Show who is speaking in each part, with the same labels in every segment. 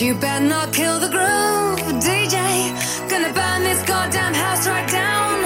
Speaker 1: You better not kill the groove, DJ. Gonna burn this goddamn house right down.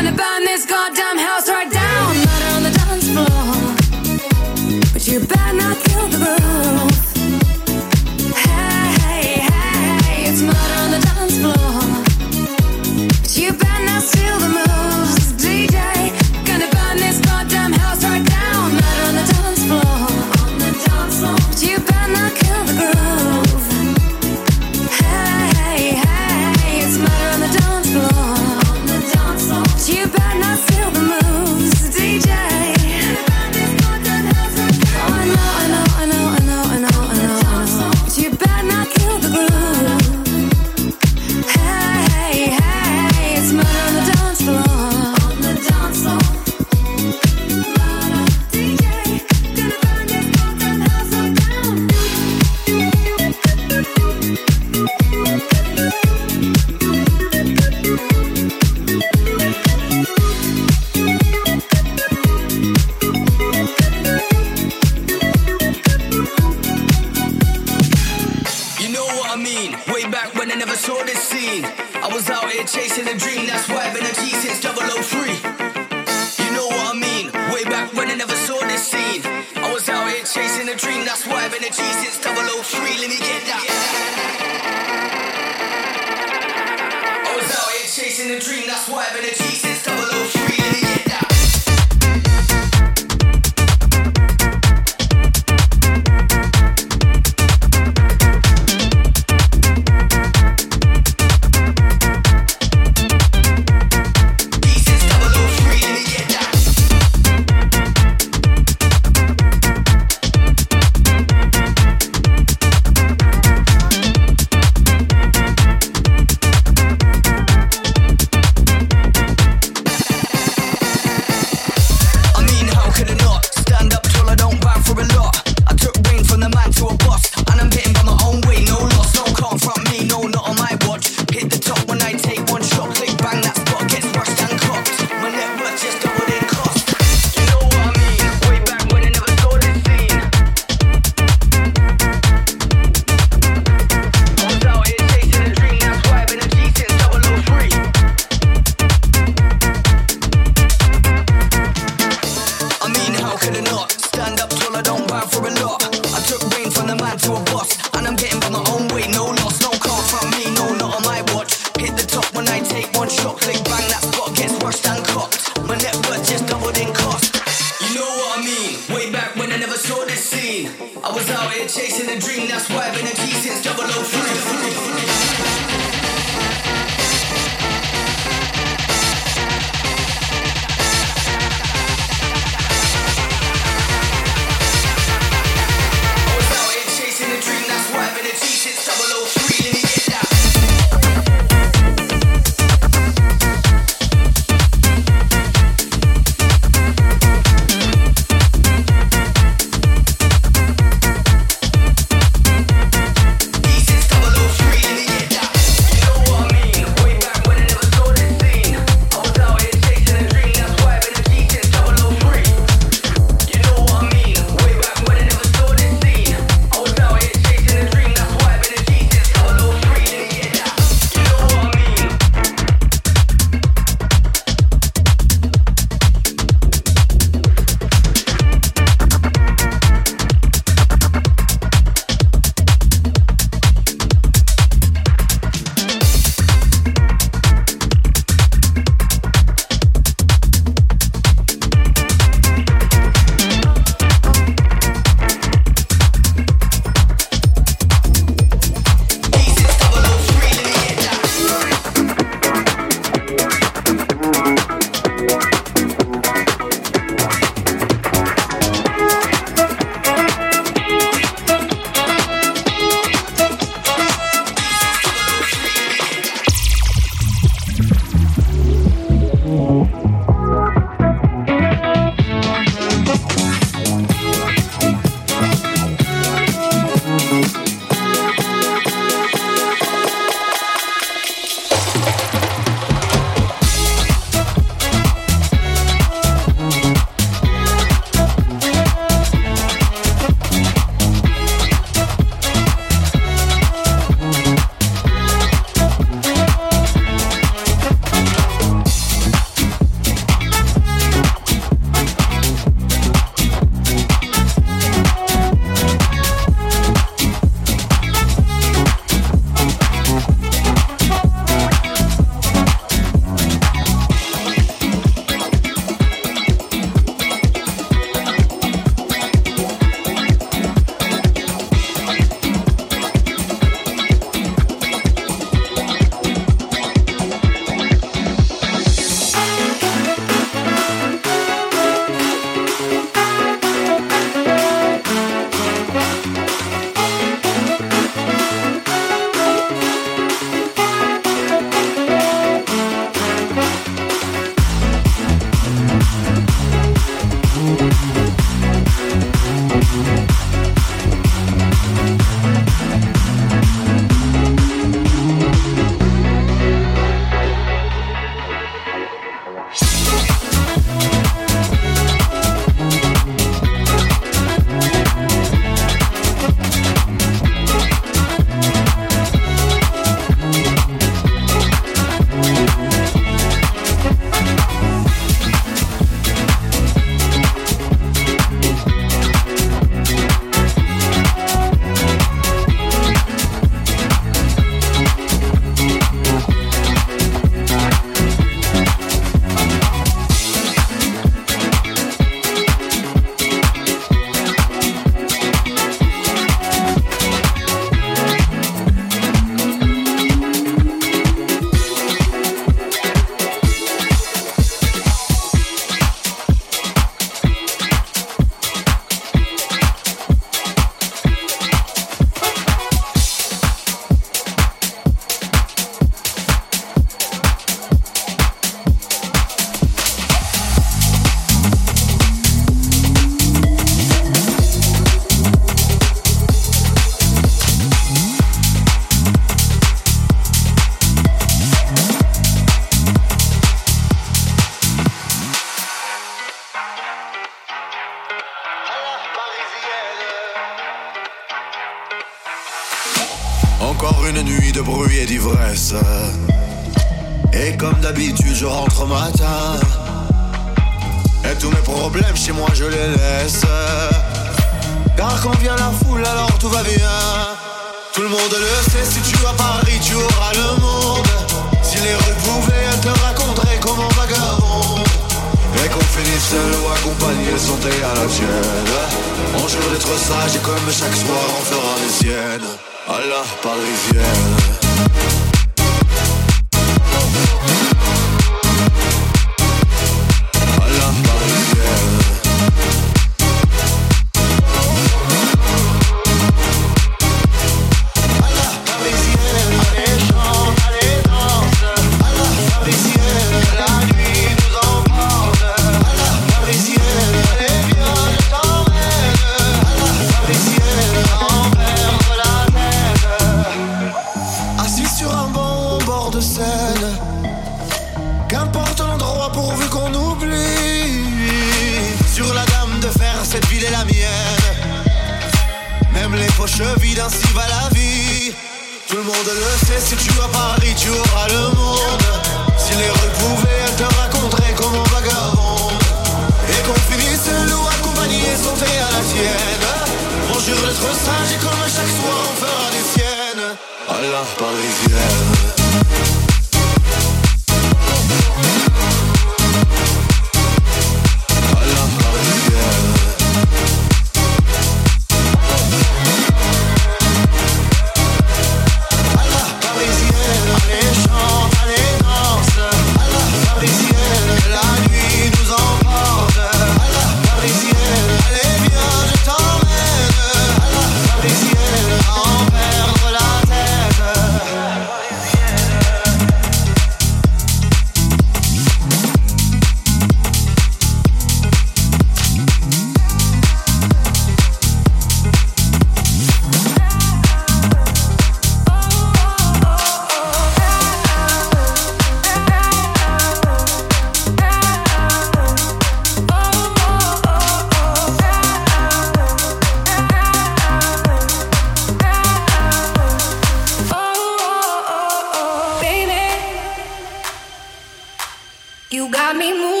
Speaker 1: got me moving.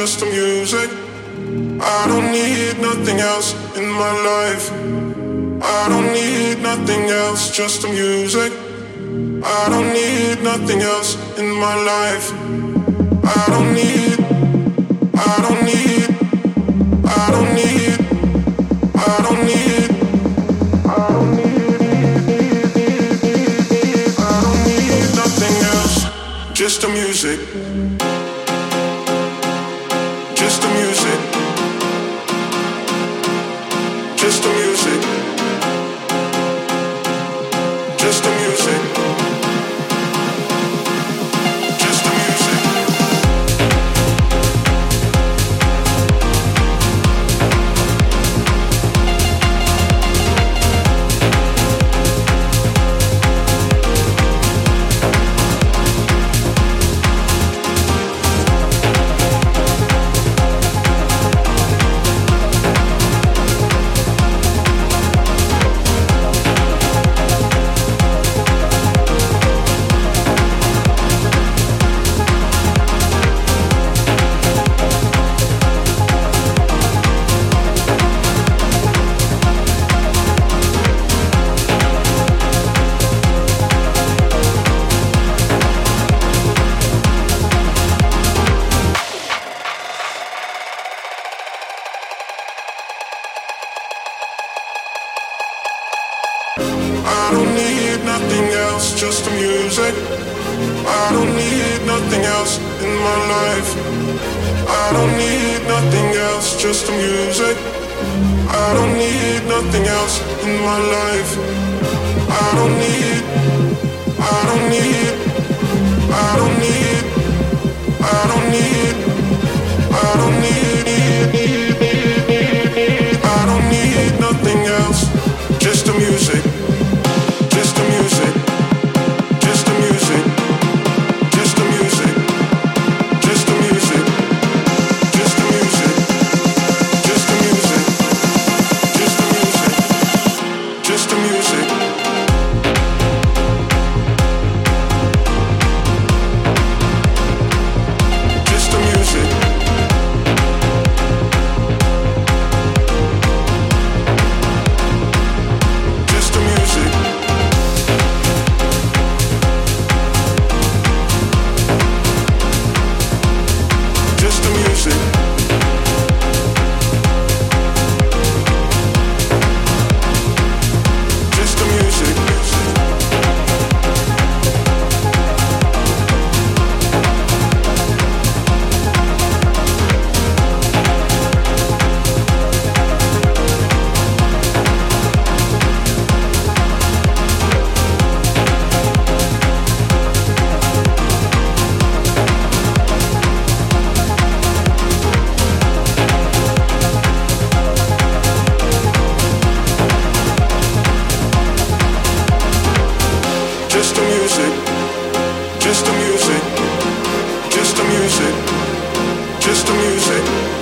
Speaker 1: just the music. I
Speaker 2: don't need nothing else in my life. I
Speaker 3: don't need nothing else, just the music. I don't need nothing else in my life. I don't need nothing else, just the music. I don't need nothing else in my life. I don't need, I don't need, I don't need, I don't need, I don't need, music. Just the music. Just the music. Just the music.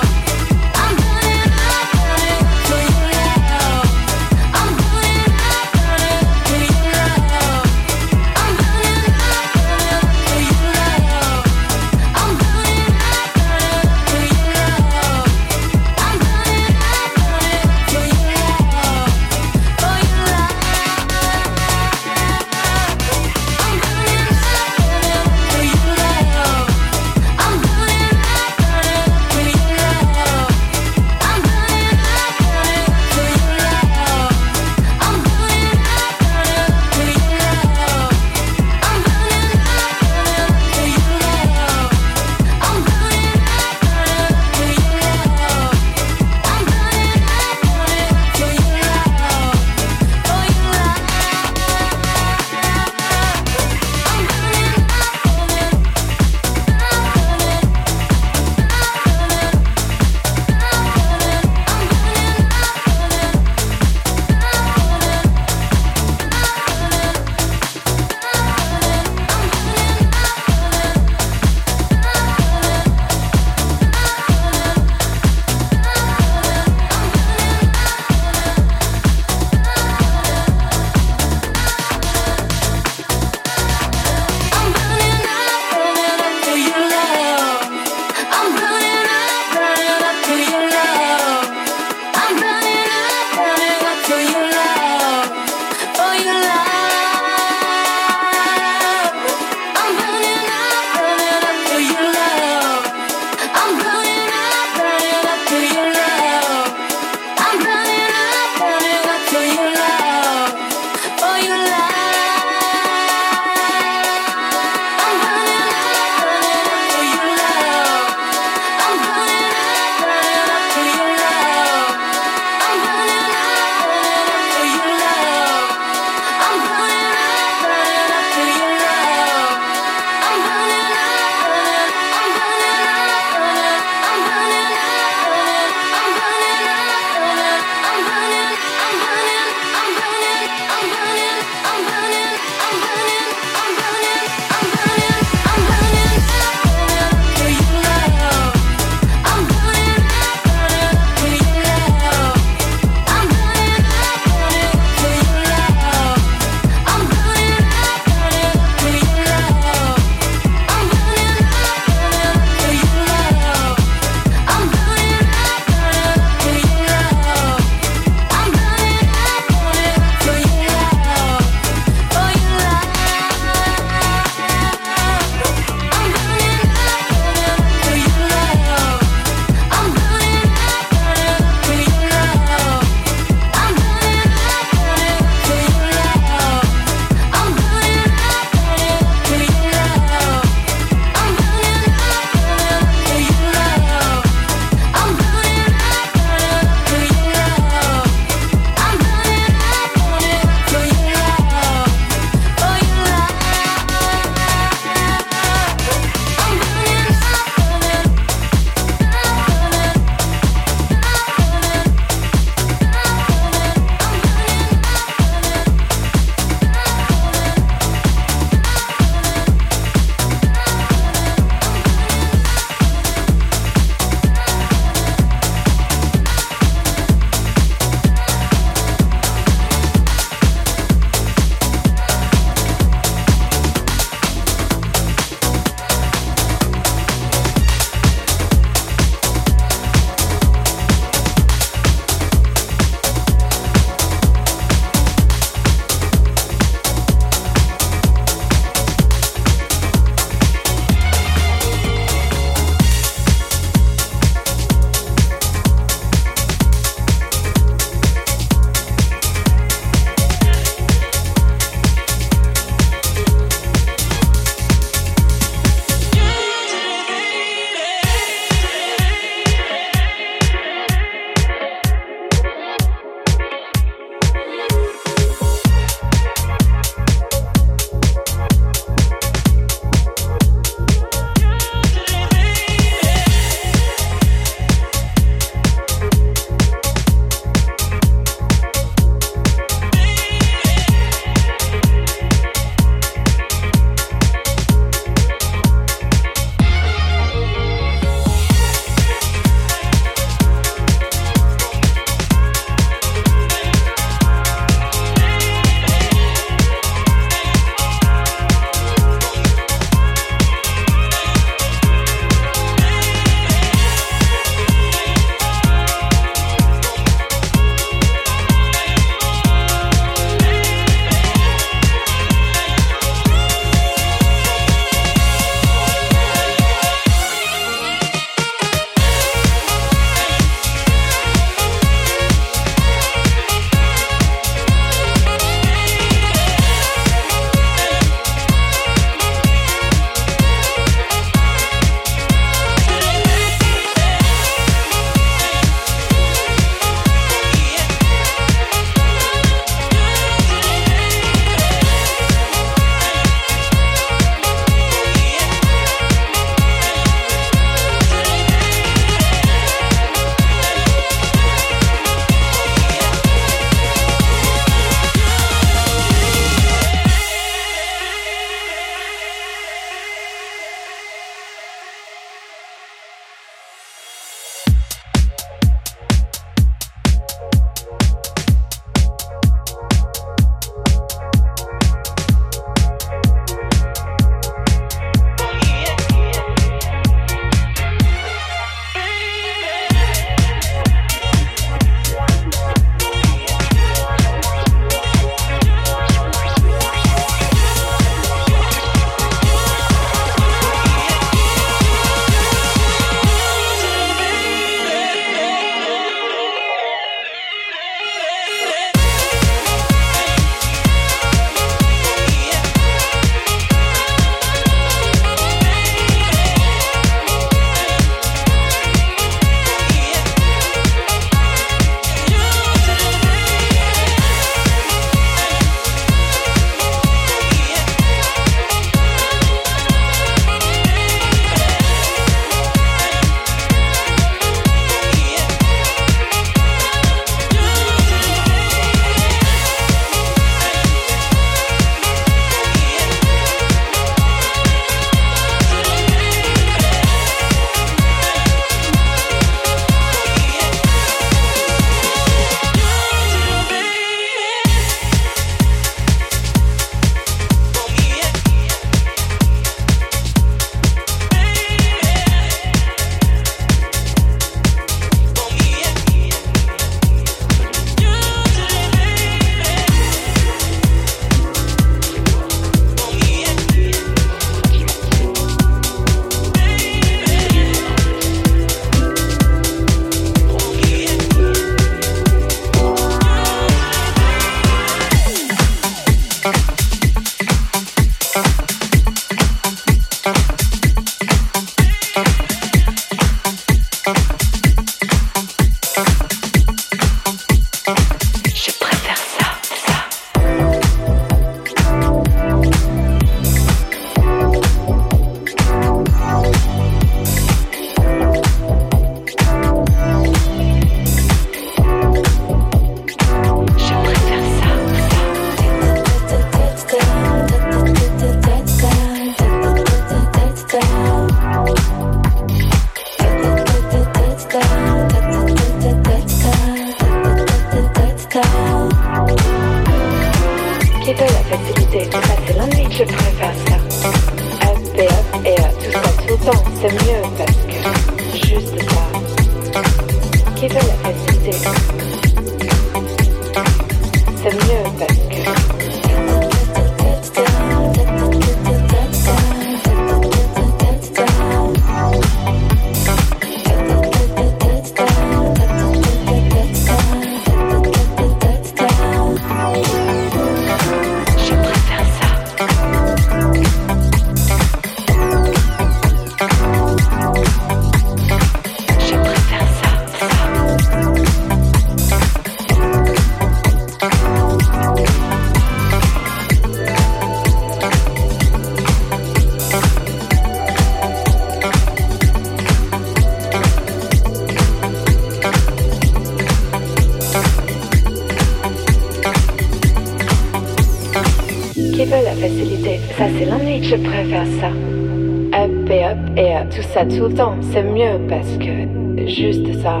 Speaker 4: Tout le temps, c'est mieux parce que juste ça.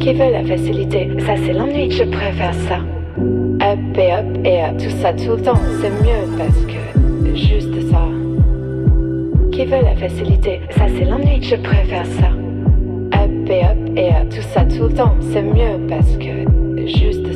Speaker 4: Qui veut la facilité, ça c'est l'ennui, je préfère ça. Up et up et tout ça tout le temps, c'est mieux parce que juste ça. Qui veut la facilité, ça c'est l'ennui, je préfère ça. Up et et tout ça tout le temps, c'est mieux parce que juste